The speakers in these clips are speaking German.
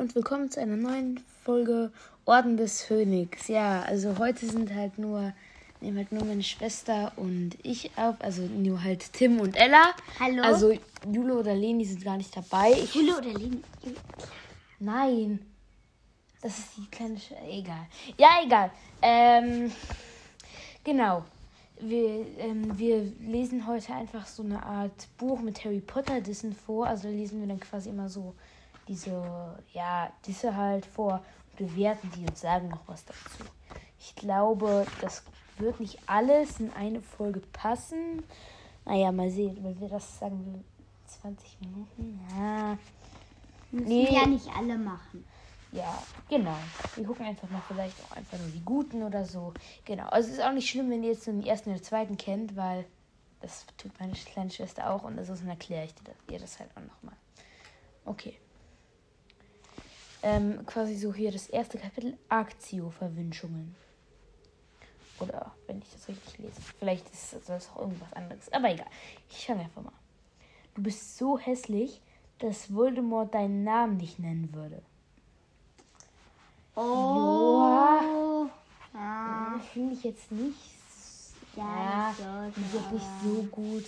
und willkommen zu einer neuen Folge Orden des Phönix. Ja, also heute sind halt nur, nehmen halt nur meine Schwester und ich auf, also nur halt Tim und Ella. Hallo. Also Jule oder Leni sind gar nicht dabei. Ich, Jule oder Leni? nein. Das ist die kleine, Sch egal. Ja, egal. Ähm, genau. Wir, ähm, wir lesen heute einfach so eine Art Buch mit Harry Potter Dissen vor. Also lesen wir dann quasi immer so diese, ja, diese halt vor und bewerten die und sagen noch was dazu. Ich glaube, das wird nicht alles in eine Folge passen. Naja, mal sehen. Wenn wir das sagen, wir 20 Minuten. Ja. Müssen Nee. ja nicht alle machen. Ja, genau. Wir gucken einfach mal vielleicht auch einfach nur die guten oder so. Genau. Also es ist auch nicht schlimm, wenn ihr jetzt den ersten oder zweiten kennt, weil das tut meine kleine Schwester auch und das dann erkläre ich dir das, ihr das halt auch nochmal. Okay. Ähm, quasi so hier das erste Kapitel Aktio-Verwünschungen. Oder wenn ich das richtig lese. Vielleicht ist das auch irgendwas anderes. Aber egal. Ich fange einfach mal. Du bist so hässlich, dass Voldemort deinen Namen nicht nennen würde. Oh. Ja. Finde ich jetzt nicht. Ja, Ja, ich jetzt nicht so. so gut.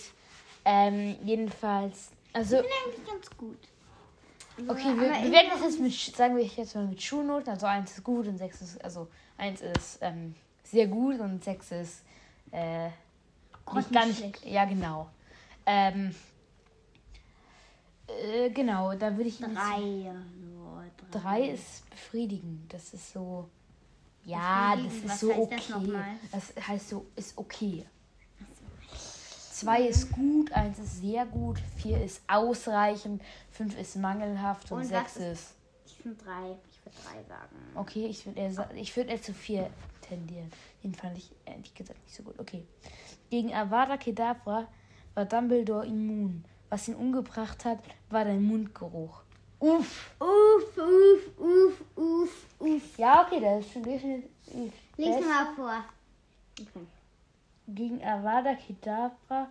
Ähm, jedenfalls. Also, Ich bin eigentlich ganz gut. Okay, wir, werden das jetzt mit, sagen wir jetzt mal mit Schulnoten. Also, eins ist gut und sechs ist, also, eins ist ähm, sehr gut und sechs ist äh, nicht ganz. Grottenschlecht. Ja, genau. Ähm, äh, genau, da würde ich ihm jetzt- Drei. So, Drei ist befriedigend. Das ist so. Ja, das ist so das okay. nochmal? Das heißt so, ist okay. Zwei ist gut, eins ist sehr gut, vier ist ausreichend, fünf ist mangelhaft und, Und sechs was ist. Ich finde drei. Ich würde drei sagen. Okay, ich würde eher, ich würd eher zu vier tendieren. Den fand ich ehrlich gesagt nicht so gut. Okay. Gegen Avada Kedavra war Dumbledore immun. Was ihn umgebracht hat, war dein Mundgeruch. Uff. Uff, uff, uff, uff, uff. Ja, okay, das ist schon definitiv. Lies mal vor. Okay. Gegen Avada Kedavra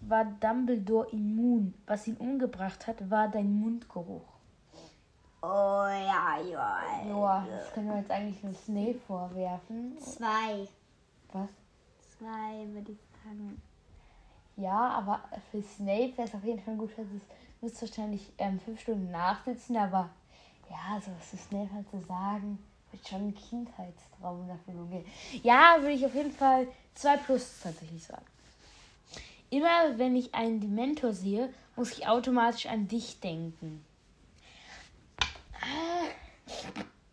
war Dumbledore immun. Was ihn umgebracht hat, war dein Mundgeruch. Oh ja, ja. Joa, das können wir jetzt eigentlich nur Snape vorwerfen. Zwei. Was? Zwei würde ich sagen. Ja, aber für Snape wäre es auf jeden Fall gut, dass es wahrscheinlich ähm, fünf Stunden nachsitzen, aber ja, so was zu Snape halt zu sagen, wird schon ein Kindheitstraum in Erfüllung gehen. Ja, würde ich auf jeden Fall zwei plus tatsächlich sagen. Immer wenn ich einen Dementor sehe, muss ich automatisch an dich denken. Ah,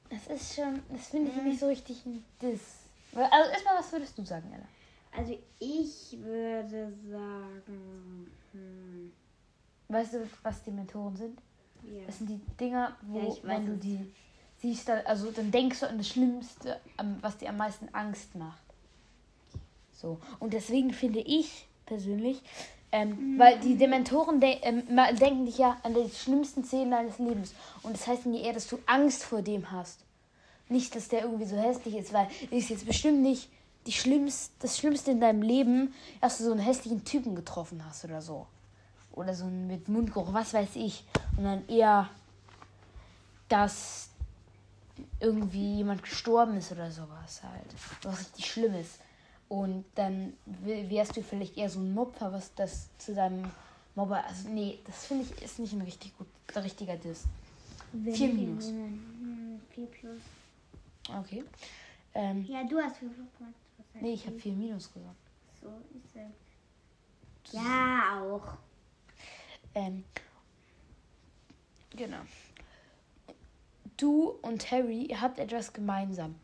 Das ist schon, das finde ich nicht so richtig ein Diss. Also erstmal, was würdest du sagen, Ella? Also ich würde sagen. Hm, Weißt du, was Dementoren sind? ja. Das sind die Dinger, wo, Ja, wenn du es. Siehst, dann, also dann denkst du an das Schlimmste, was dir am meisten Angst macht. So. Und deswegen finde ich persönlich, ähm, weil die Dementoren de ähm, denken dich ja an die schlimmsten Szenen deines Lebens. Und das heißt mir eher, dass du Angst vor dem hast. Nicht, dass der irgendwie so hässlich ist, weil ist jetzt bestimmt nicht die schlimmst, das Schlimmste in deinem Leben, dass du so einen hässlichen Typen getroffen hast oder so. Oder so einen mit Mundgeruch, was weiß ich. Und dann eher, dass irgendwie jemand gestorben ist oder sowas halt. Was richtig schlimm ist. Und dann wärst du vielleicht eher so ein Mopfer, was das zu deinem Mobber. Also, nee, das finde ich ist nicht ein richtig gut, richtiger Diss. Vier Minus. Hm, Vier plus. Okay. Ähm, Ja, du hast vier plus gemacht. Nee, ich habe die? vier Minus gesagt. So ist es. Ja, auch. Ähm, genau. Du und Harry, ihr habt etwas gemeinsam.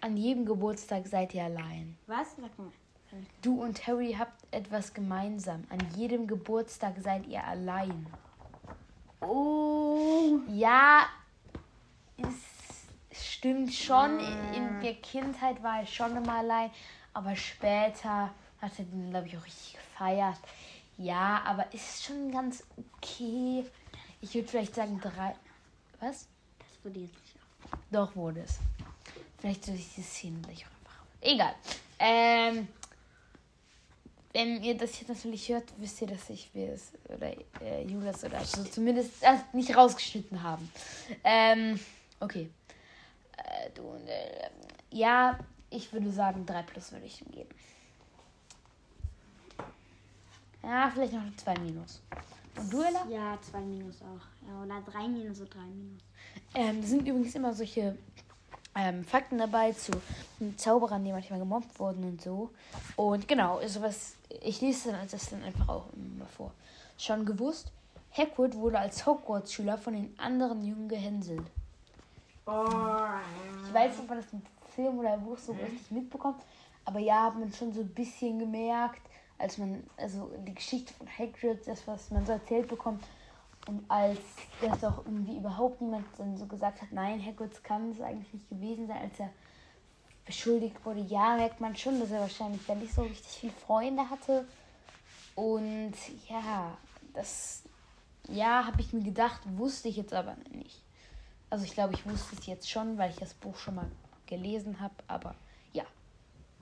An jedem Geburtstag seid ihr allein. Was? Sag mal. Du und Harry habt etwas gemeinsam. An jedem Geburtstag seid ihr allein. Oh. Ja, es stimmt schon. In, in der Kindheit war er schon immer allein. Aber später hat er den, glaube ich, auch richtig gefeiert. Ja, aber ist schon ganz okay. Ich würde vielleicht sagen drei. Was? Das wurde jetzt nicht auf. Doch wurde es. Vielleicht soll ich die Szene gleich auch einfach. Egal. Ähm, wenn ihr das jetzt natürlich hört, wisst ihr, dass ich wir es oder äh, Julius oder so zumindest äh, nicht rausgeschnitten haben. Ähm, okay. Äh, du, äh, ja, ich würde sagen, 3 plus würde ich ihm geben. Ja, vielleicht noch eine 2 minus. Und du, Ella? Ja, 2 minus auch. Ja, oder 3 minus oder 3 minus. Ähm, sind übrigens immer solche ähm, Fakten dabei zu Zauberern, die manchmal gemobbt wurden und so. Und genau, sowas, ich lese dann das dann einfach auch immer vor. Schon gewusst, Hagrid wurde als Hogwarts-Schüler von den anderen Jungen gehänselt. Ich weiß nicht, ob man das im Film oder im Buch so richtig mitbekommt, aber ja, hat man schon so ein bisschen gemerkt, als man, also die Geschichte von Hagrid, das, was man so erzählt bekommt, und als das auch irgendwie überhaupt niemand dann so gesagt hat, nein, Hagrid kann es eigentlich nicht gewesen sein, als er beschuldigt wurde, ja, merkt man schon, dass er wahrscheinlich dann nicht so richtig viele Freunde hatte. Und ja, das, ja, habe ich mir gedacht, wusste ich jetzt aber nicht. Also ich glaube, ich wusste es jetzt schon, weil ich das Buch schon mal gelesen habe, aber ja,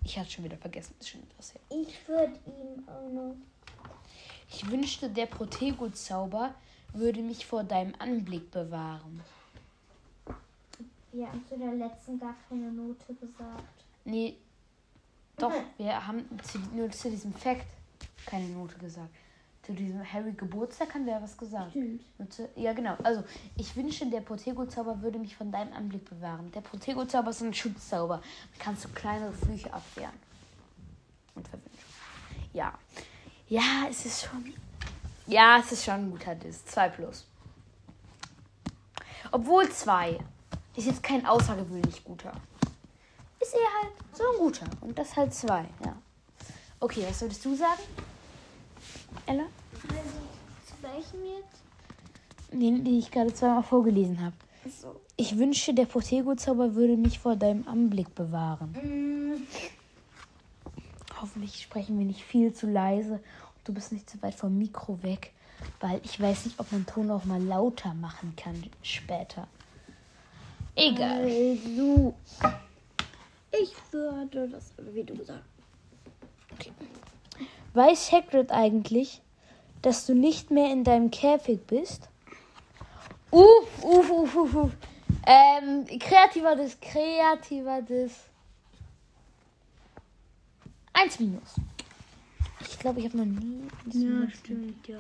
ich hatte schon wieder vergessen, ist schon etwas her. Ich würde ihm auch noch. Ich wünschte, der Protego-Zauber würde mich vor deinem Anblick bewahren. Wir haben zu der letzten gar keine Note gesagt. Nee, doch, wir haben zu, nur zu diesem Fact keine Note gesagt. Zu diesem Harry Geburtstag haben wir ja was gesagt. Stimmt. Zu, ja, genau. Also, ich wünsche, der Protego-Zauber würde mich von deinem Anblick bewahren. Der Protego-Zauber ist ein Schutzzauber. Kannst du kleinere Flüche abwehren. Und verwünschen. Ja. Ja, es ist schon. Ja, es ist schon ein guter Diss. 2 plus. Obwohl 2 ist jetzt kein außergewöhnlich guter. Ist eher halt so ein guter. Und das halt 2, ja. Okay, was würdest du sagen? Ella? Also, zu welchem jetzt? Den, den ich gerade zweimal vorgelesen habe. So. Ich wünsche, der Protego-Zauber würde mich vor deinem Anblick bewahren. Mm, Hoffentlich sprechen wir nicht viel zu leise du bist nicht zu weit vom Mikro weg, weil ich weiß nicht, ob man Ton auch mal lauter machen kann später. Egal. Also, ich würde das, wie du gesagt Weiß Hagrid eigentlich, dass du nicht mehr in deinem Käfig bist? Uff, uff, uff, uff, uff. Ähm, kreativer Diss, kreativer Diss. Eins minus. Ich glaube, ich habe noch nie. Ja, stimmt, ja.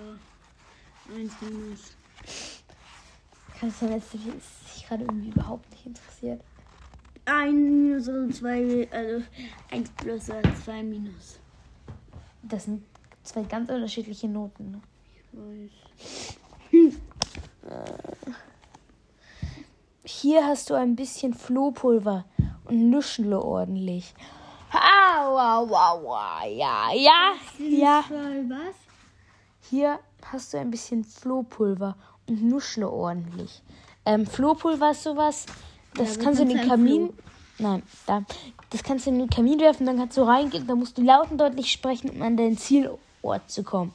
Eins minus. Kann es sein, dass dich gerade irgendwie überhaupt nicht interessiert? Ein Minus und zwei, also eins plus oder zwei Minus. Das sind zwei ganz unterschiedliche Noten. Ne? Ich weiß. Hier hast du ein bisschen Flohpulver und nuschle ordentlich. Aua, aua, aua, ja, ja, ja. Was? Hier hast du ein bisschen Flohpulver und nuschle ordentlich. Ähm, Flohpulver ist sowas, das Ja, kannst du in den ein Kamin. Nein, da. Das kannst du in den Kamin werfen, dann kannst du reingehen, dann musst du laut und deutlich sprechen, um an deinen Zielort zu kommen.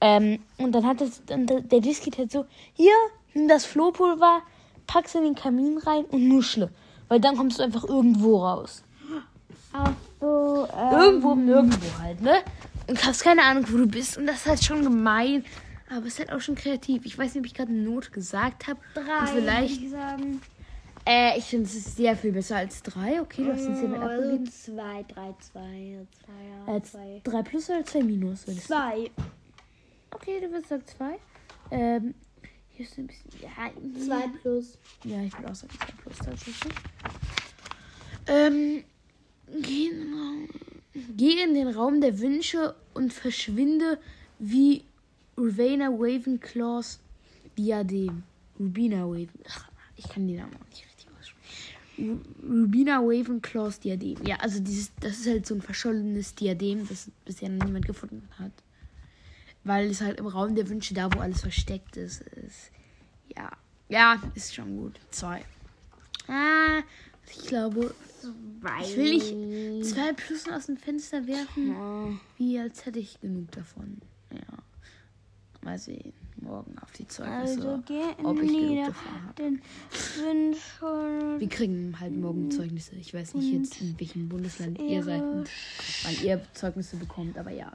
Ähm, und dann hat es, dann der der Disk geht halt so, hier, nimm das Flohpulver, pack's in den Kamin rein und nuschle. Weil dann kommst du einfach irgendwo raus. Ach so, ähm, Irgendwo, nirgendwo halt, ne? Und hast keine Ahnung, wo du bist. Und das ist halt schon gemein. Aber es ist halt auch schon kreativ. Ich weiß nicht, ob ich gerade eine Note gesagt habe. drei. Und vielleicht. ich sagen. Äh, ich finde, es sehr viel besser als drei. Okay, du hast den Zehn Also abgegeben. zwei, drei, zwei, zwei, ja, Als zwei. drei plus oder zwei minus? Zwei. Okay, du würdest sagen zwei. Ähm, hier ist ein bisschen. Ja, Zwei plus. Ja, ich würde auch sagen zwei plus tatsächlich. Ähm, geh in, den Raum, geh in den Raum der Wünsche und verschwinde wie Rowena Ravenclaws Diadem. Rubina Raven. Ach, ich kann den Namen auch nicht richtig aussprechen. Ru- Rubina Ravenclaws Diadem. Ja, also dieses, das ist halt so ein verschollenes Diadem, das bisher noch niemand gefunden hat. Weil es halt im Raum der Wünsche, da wo alles versteckt ist, ist. Ja. Ja, ist schon gut. Zwei. Ah, ich glaube, Zwei. ich will nicht zwei Plussen aus dem Fenster werfen, Ja. wie als hätte ich genug davon. Ja. Mal sehen. morgen auf die Zeugnisse, Also ob ich genug davon habe. Wir kriegen halt morgen Zeugnisse. Ich weiß nicht jetzt, in welchem Bundesland ihr seid und wann ihr Zeugnisse bekommt, aber ja.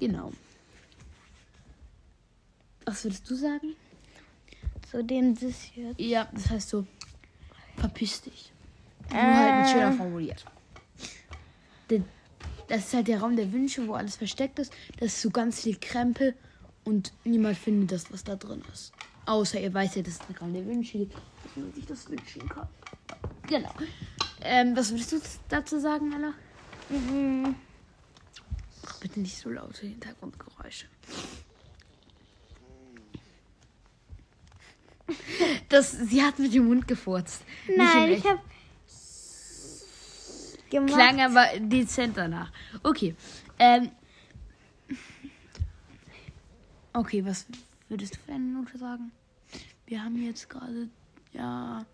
Genau. Was würdest du sagen? Zu dem das jetzt. Ja, das heißt so, verpiss dich. Nur halt mit schöner formuliert. Der- Das ist halt der Raum der Wünsche, wo alles versteckt ist. Das ist so ganz viel Krempel und niemand findet das, was da drin ist. Außer ihr weiß ja, dass es ein Raum der Wünsche gibt, dass man sich das wünschen kann. Genau. Ähm, was würdest du dazu sagen, Anna? Mhm. Bitte nicht so laute Hintergrundgeräusche. Das, sie hat mit dem Mund gefurzt. Nein, ich habe gemacht. Klang aber dezent danach. Okay. Ähm. Okay, was würdest du für eine Note sagen? Wir haben jetzt gerade, ja,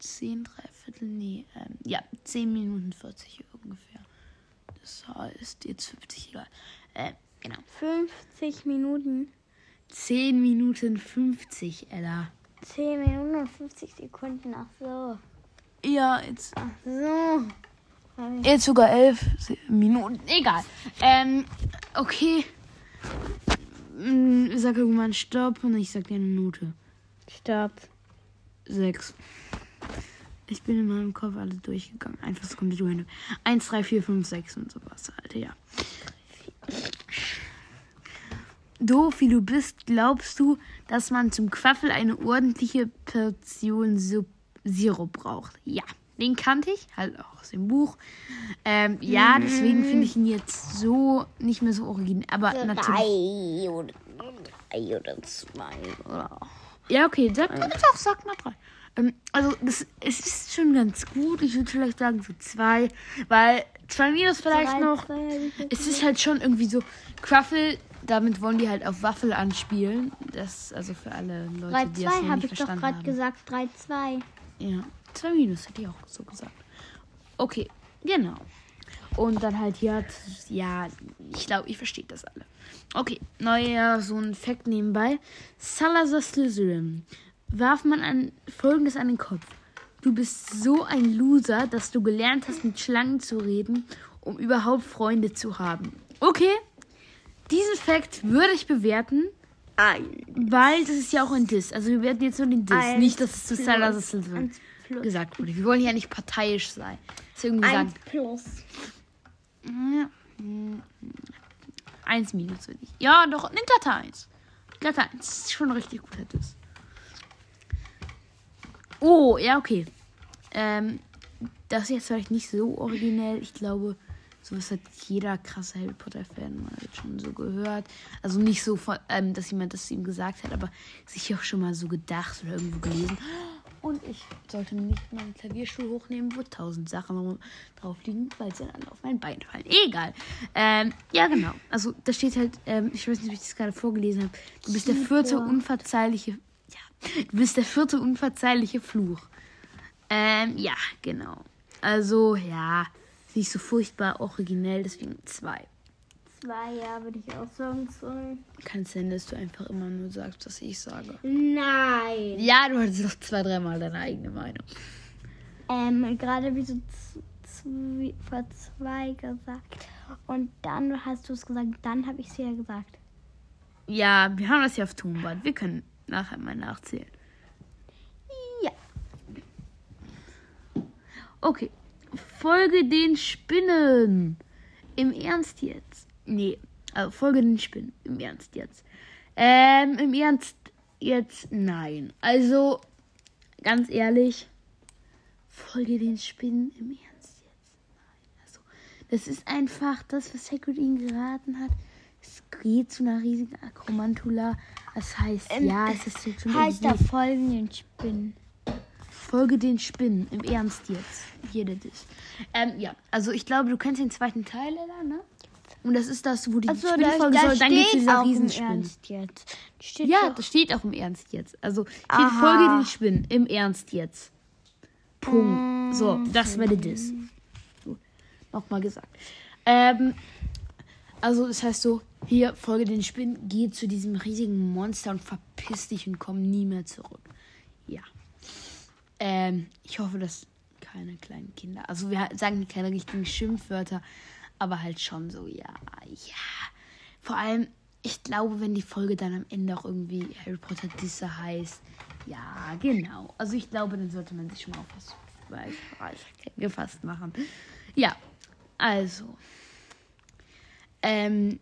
10, Dreiviertel, nee, ähm, ja, 10 Minuten 40 ungefähr. Das heißt, jetzt 50, egal. Äh, genau. 50 Minuten. 10 Minuten 50, Ella. 10 Minuten und 50 Sekunden. Ach so. Ja, jetzt Ach so. Jetzt sogar elf Minuten. Egal. Ähm, okay. Mm, Sag irgendwann Stopp und ich sag dir eine Minute. Stopp. Sechs. Ich bin in meinem Kopf alle durchgegangen. Einfach so komplett random. Eins, drei, vier, fünf, sechs und sowas halt, ja. Doof wie du bist, glaubst du, dass man zum Quaffel eine ordentliche Portion Sirup braucht? Ja, den kannte ich, halt auch aus dem Buch. Ähm, ja, deswegen finde ich ihn jetzt so nicht mehr so originell. Aber natürlich. Drei oder, drei oder zwei. Oder? Ja, okay, sag, doch, sag mal drei. Ähm, also, das, es ist schon ganz gut. Ich würde vielleicht sagen so zwei, weil zwei Minus vielleicht noch. Es ist halt schon irgendwie so Quaffel, damit wollen die halt auf Waffel anspielen. Das, also für alle Leute, Drei, die das zwei noch habe nicht ich doch verstanden gerade haben. gesagt. Drei, zwei. Ja, zwei Minus hätte ich auch so gesagt. Okay, genau. Und dann halt hier, hat- ja, ich glaube, ich verstehe das alle. Okay, neuer so ein Fact nebenbei. Salazar Slytherin warf man ein, folgendes an den Kopf. Du bist so ein Loser, dass du gelernt hast, mit Schlangen zu reden, um überhaupt Freunde zu haben. Okay, diesen Fact würde ich bewerten, Ein. weil das ist ja auch ein Diss. Also wir werden jetzt nur den Diss, Eins nicht, dass es zu Eins plus. gesagt wurde. Wir wollen ja nicht parteiisch sein. Irgendwie Eins sagen. plus. Ja. Eins minus würde ich. Ja, doch, nimm glatte eins. Glatte eins. Das ist schon richtig guter Diss. Oh, ja, okay. Ähm, das ist jetzt vielleicht nicht so originell. Ich glaube, sowas hat jeder krasse Harry Potter-Fan mal schon so gehört. Also nicht so, von, ähm, dass jemand das zu ihm gesagt hat, aber sich auch schon mal so gedacht oder irgendwo gelesen. Und ich sollte nicht meinen Klavierstuhl hochnehmen, wo tausend Sachen drauf liegen, weil sie dann auf mein Bein fallen. Egal. Ähm, ja, genau. Also da steht halt, ähm, ich weiß nicht, ob ich das gerade vorgelesen habe. Du bist der vierte unverzeihliche. Ja, du bist der vierte unverzeihliche Fluch. Ähm, ja, genau. Also, ja, nicht so furchtbar originell, deswegen zwei. Zwei, ja, würde ich auch sagen. Zwei. Kann sein, dass du einfach immer nur sagst, was ich sage. Nein. Ja, du hattest doch zwei, dreimal deine eigene Meinung. Ähm, gerade wie z- vor zwei gesagt. Und dann hast du es gesagt, dann habe ich es ja gesagt. Ja, wir haben das ja auf Tonband. Wir können nachher mal nachzählen. Ja. Okay. Folge den Spinnen. Im Ernst jetzt? Nee, also folge den Spinnen. Im Ernst jetzt. Ähm, im Ernst jetzt nein. Also, ganz ehrlich, folge den Spinnen im Ernst jetzt. Nein. Also, das ist einfach das, was Hagrid ihnen geraten hat. Es geht zu einer riesigen Akromantula. Das heißt, Ähm, ja, es ist jetzt schon Heißt da irgendwie- folgenden Spinnen. Folge den Spinnen. Im Ernst jetzt. Jeder das. Ähm, ja, also ich glaube, du kennst den zweiten Teil, Ella, ne? Und das ist das, wo die da, Spinnenfolge da soll. Dann auch im Riesenspinnen. Ernst jetzt. Steht Ja, doch- das steht auch im Ernst jetzt. Also steht. Folge den Spinnen. Im Ernst jetzt. Punkt. So, das wäre das. So, Nochmal gesagt. Ähm, Also das heißt so, hier, folge den Spinnen, geh zu diesem riesigen Monster und verpiss dich und komm nie mehr zurück. Ähm, ich hoffe, dass keine kleinen Kinder. Also wir sagen keine richtigen Schimpfwörter, aber halt schon so, ja, ja. Vor allem, ich glaube, wenn die Folge dann am Ende auch irgendwie Harry Potter Disse heißt, ja, genau. Also ich glaube, dann sollte man sich schon mal auf was gefasst machen. Ja, also. Ähm,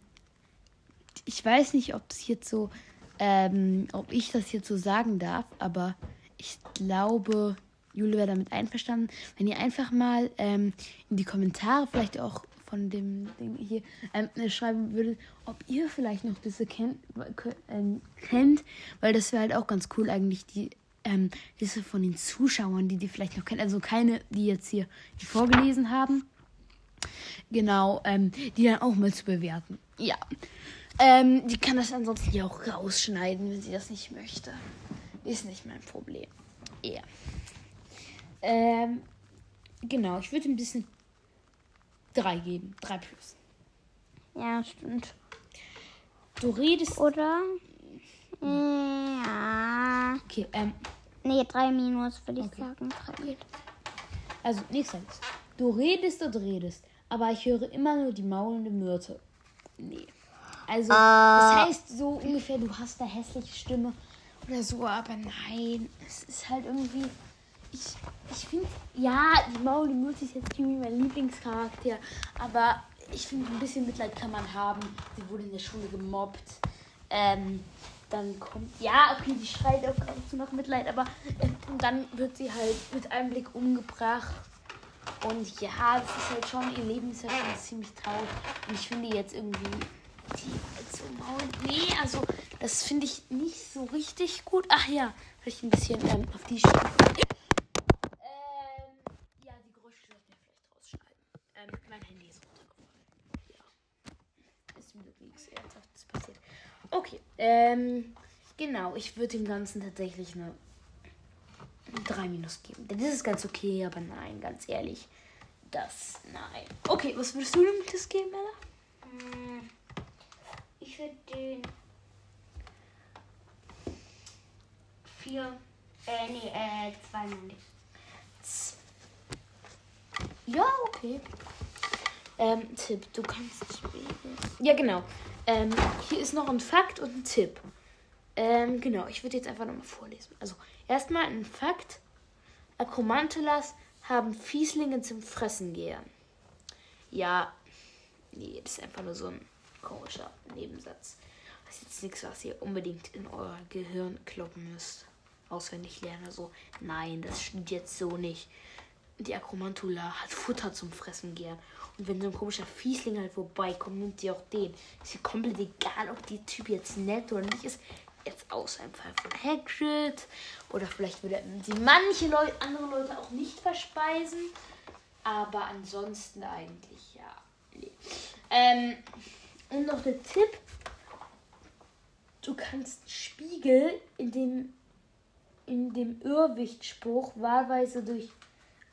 ich weiß nicht, ob es jetzt so, ähm, ob ich das jetzt so sagen darf, aber ich glaube, Jule wäre damit einverstanden, wenn ihr einfach mal ähm, in die Kommentare vielleicht auch von dem Ding hier ähm, schreiben würdet, ob ihr vielleicht noch diese kennt, äh, kennt weil das wäre halt auch ganz cool eigentlich, die ähm, Liste von den Zuschauern, die die vielleicht noch kennen. Also keine, die jetzt hier die vorgelesen haben. Genau, ähm, die dann auch mal zu bewerten. Ja. Ähm, die kann das ansonsten ja auch rausschneiden, wenn sie das nicht möchte. Ist nicht mein Problem. Ja. Ähm, genau, ich würde ein bisschen 3 geben. 3 plus. Ja, stimmt. Du redest. Oder? Ja. Okay, ähm. Nee, 3 minus, würde ich Okay. sagen. Drei. Also, nächster Satz. Du redest und redest, aber ich höre immer nur die maulende Myrte. Nee. Also, das heißt so ungefähr, du hast eine hässliche Stimme oder so, aber nein, es ist halt irgendwie. Ich, ich finde, ja, die maulende Myrte ist jetzt irgendwie mein Lieblingscharakter, aber ich finde, ein bisschen Mitleid kann man haben. Sie wurde in der Schule gemobbt. Ähm, dann kommt, ja, okay, die schreit auch ab und zu nach Mitleid, aber äh, dann wird sie halt mit einem Blick umgebracht. Und ja, das ist halt schon, ihr Leben ist ja schon ziemlich traurig. Und ich finde jetzt irgendwie die halt so maul. Nee, also das finde ich nicht so richtig gut. Ach ja, vielleicht ein bisschen ähm, auf die Stimme. Ähm, ja, die Geräusche sollten wir vielleicht rausschneiden. Ähm, mein Handy ist runtergefallen. Ja. Ist mir wirklich nichts Ernsthaftes passiert. Okay, ähm, genau, ich würde dem Ganzen tatsächlich eine 3 minus geben. Denn das ist ganz okay, aber nein, ganz ehrlich. Das, nein. Okay, was würdest du dem das geben, Ella? Hm, Ich würde den. Vier. Äh, nee, äh, zwei meine ich. Ja, okay. Ähm, Tipp, du kannst spielen. Ja, genau. Ähm, hier ist noch ein Fakt und ein Tipp. Ähm, genau, ich würde jetzt einfach nochmal vorlesen. Also, erstmal ein Fakt. Akromantulas haben Fieslinge zum Fressen gern. Ja, nee, das ist einfach nur so ein komischer Nebensatz. Das ist jetzt nichts, was ihr unbedingt in euer Gehirn kloppen müsst. Auswendig lernen. So, nein, das stimmt jetzt so nicht. Die Akromantula hat Futter zum Fressen gern. Und wenn so ein komischer Fiesling halt vorbeikommt, nimmt sie auch den. Ist ihr komplett egal, ob der Typ jetzt nett oder nicht ist. Jetzt außer im Fall von Hagrid. Oder vielleicht würde sie manche Leute, andere Leute auch nicht verspeisen. Aber ansonsten eigentlich ja. Nee. Ähm, und noch der Tipp. Du kannst Spiegel in dem in dem Irrwichtspruch wahlweise durch.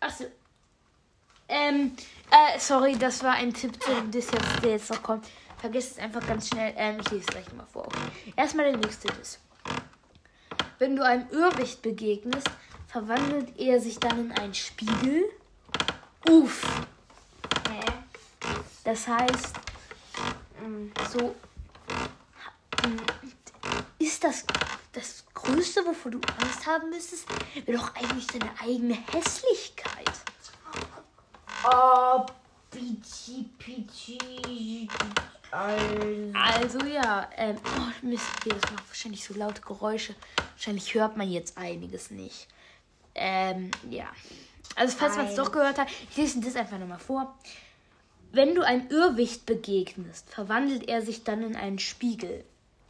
Achso. Ähm, äh, sorry, das war ein Tipp zu dem Diss, jetzt, der jetzt noch kommt. Vergiss es einfach ganz schnell. Ähm, ich lese es gleich mal vor. Okay. Erstmal der nächste Diss. Wenn du einem Irrwicht begegnest, verwandelt er sich dann in einen Spiegel. Uff. Hä? Das heißt, ähm, so ähm, ist das das Größte, wovor du Angst haben müsstest, doch eigentlich deine eigene Hässlichkeit. Oh, Pichi, Pichi. Also ja, ähm, oh Mist, das macht wahrscheinlich so laute Geräusche. Wahrscheinlich hört man jetzt einiges nicht. Ähm, ja. Also falls man es doch gehört hat, ich lese das einfach nochmal vor. Wenn du einem Irrwicht begegnest, verwandelt er sich dann in einen Spiegel.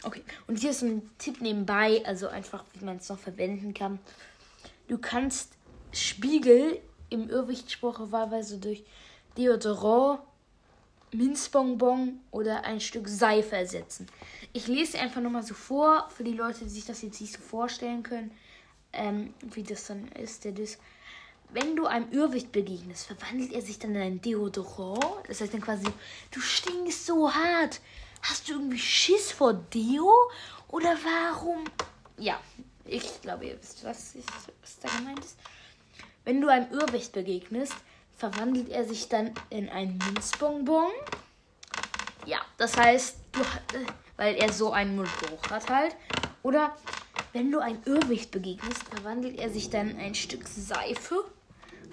Okay, und hier ist ein Tipp nebenbei, also einfach, wie man es noch verwenden kann. Du kannst Spiegel im Irrwichtspruch wahlweise durch Deodorant, Minzbonbon oder ein Stück Seife ersetzen. Ich lese einfach nochmal so vor, für die Leute, die sich das jetzt nicht so vorstellen können, ähm, wie das dann ist. Der Diss. wenn du einem Irrwicht begegnest, verwandelt er sich dann in ein Deodorant. Das heißt dann quasi, du stinkst so hart. Hast du irgendwie Schiss vor Deo? Oder warum? Ja, ich glaube, ihr wisst, was, ich, was da gemeint ist. Wenn du einem Irrwicht begegnest, verwandelt er sich dann in ein Minzbonbon. Ja, das heißt, du, weil er so einen Mundgeruch hat halt. Oder wenn du einem Irrwicht begegnest, verwandelt er sich dann in ein Stück Seife.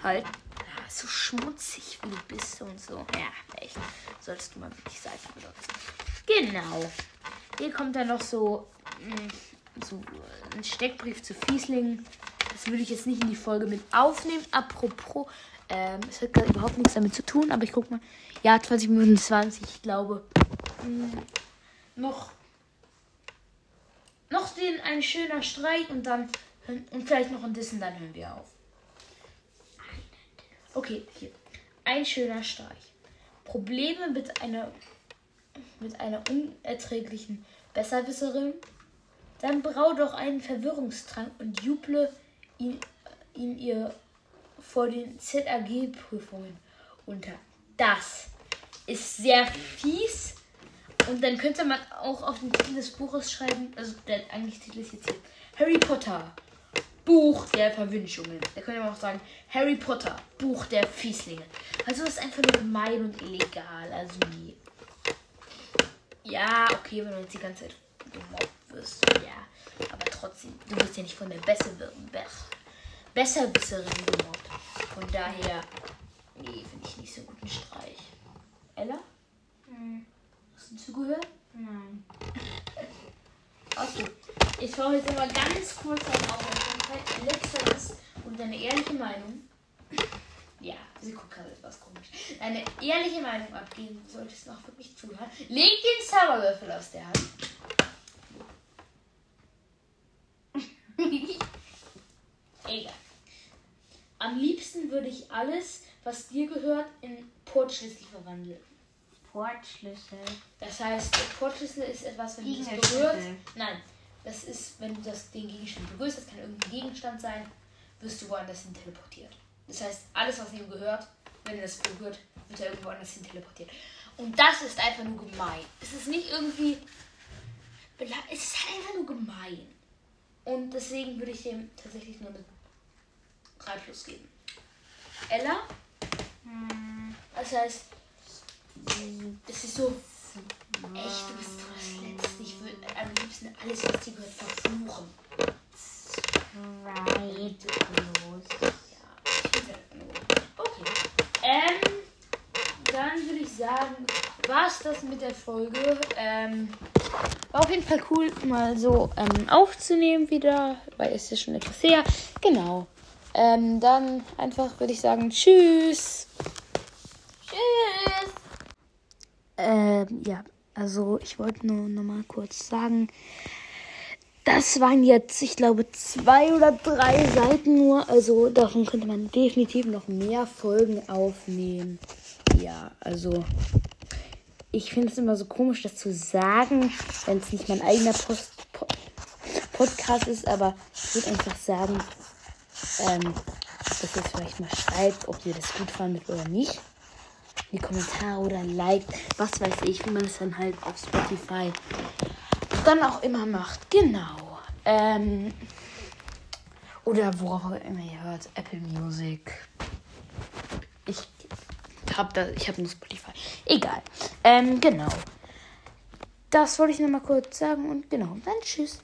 Halt, ah, so schmutzig wie du bist und so. Ja, echt. Solltest du mal wirklich Seife benutzen. Genau. Hier kommt dann noch so, mh, so ein Steckbrief zu Fieslingen. Das würde ich jetzt nicht in die Folge mit aufnehmen. Apropos, ähm, es hat gerade überhaupt nichts damit zu tun, aber ich guck mal. Ja, 20 Minuten 20, ich glaube. Mh, noch. Noch den ein schöner Streich und dann. Und vielleicht noch ein Dissen, dann hören wir auf. Okay, hier. Ein schöner Streich. Probleme mit einer mit einer unerträglichen Besserwisserin? Dann brau doch einen Verwirrungstrank und juble ihn, ihn ihr vor den ZAG-Prüfungen unter. Das ist sehr fies. Und dann könnte man auch auf den Titel des Buches schreiben, also der eigentlich Titel ist jetzt hier Harry Potter, Buch der Verwünschungen. Da könnte man auch sagen Harry Potter, Buch der Fieslinge. Also das ist einfach nur gemein und illegal. Also nee. Ja, okay, wenn du jetzt die ganze Zeit gemobbt wirst, ja. Aber trotzdem, du wirst ja nicht von der Besser Besserwisserin gemobbt. Von daher, nee, finde ich nicht so guten Streich. Ella? Hm. Hast du zugehört? Nein. Okay. Ich schaue jetzt immer ganz kurz auf Aufmerksamkeit. Ist und deine ehrliche Meinung. Ja, sie guckt gerade etwas komisch. Deine ehrliche Meinung abgeben, solltest du noch wirklich zuhören. Leg den Zauberwürfel aus der Hand. Egal. Am liebsten würde ich alles, was dir gehört, in Portschlüssel verwandeln. Portschlüssel. Das heißt, Portschlüssel ist etwas, wenn du Gegenstände. berührst. Nein, das ist, wenn du das, den Gegenstand berührst, das kann irgendein Gegenstand sein, wirst du woanders hin teleportiert. Das heißt, alles, was ihm gehört, wenn er das berührt, wird er irgendwo anders hin teleportiert. Und das ist einfach nur gemein. Es ist nicht irgendwie. Es ist halt einfach nur gemein. Und deswegen würde ich dem tatsächlich nur eine 3 plus geben. Ella? Hm. Das heißt, es ist so. Echt, du bist das Letzte. Ich würde am liebsten alles, was dir gehört, verfluchen. Streitlos. Ja, ich finde das nur. Okay. Ähm, dann würde ich sagen, war's das mit der Folge. Ähm, war auf jeden Fall cool, mal so ähm, aufzunehmen wieder, weil es ist schon etwas her. Genau. Ähm, dann einfach würde ich sagen, tschüss. Tschüss. Ähm, ja, also ich wollte nur noch mal kurz sagen, das waren jetzt, ich glaube, zwei oder drei Seiten nur. Also davon könnte man definitiv noch mehr Folgen aufnehmen. Ja, also ich finde es immer so komisch, das zu sagen, wenn es nicht mein eigener Post, po Podcast ist, aber ich würde einfach sagen, ähm, dass ihr vielleicht mal schreibt, ob ihr das gut fandet oder nicht die Kommentare oder liked, was weiß ich, wie man es dann halt auf Spotify dann auch immer macht. Genau. Ähm, oder worauf auch immer ihr hört, Apple Music. Ich hab da, ich habe nur Spotify. Egal. Ähm, genau. Das wollte ich noch mal kurz sagen und genau, dann tschüss.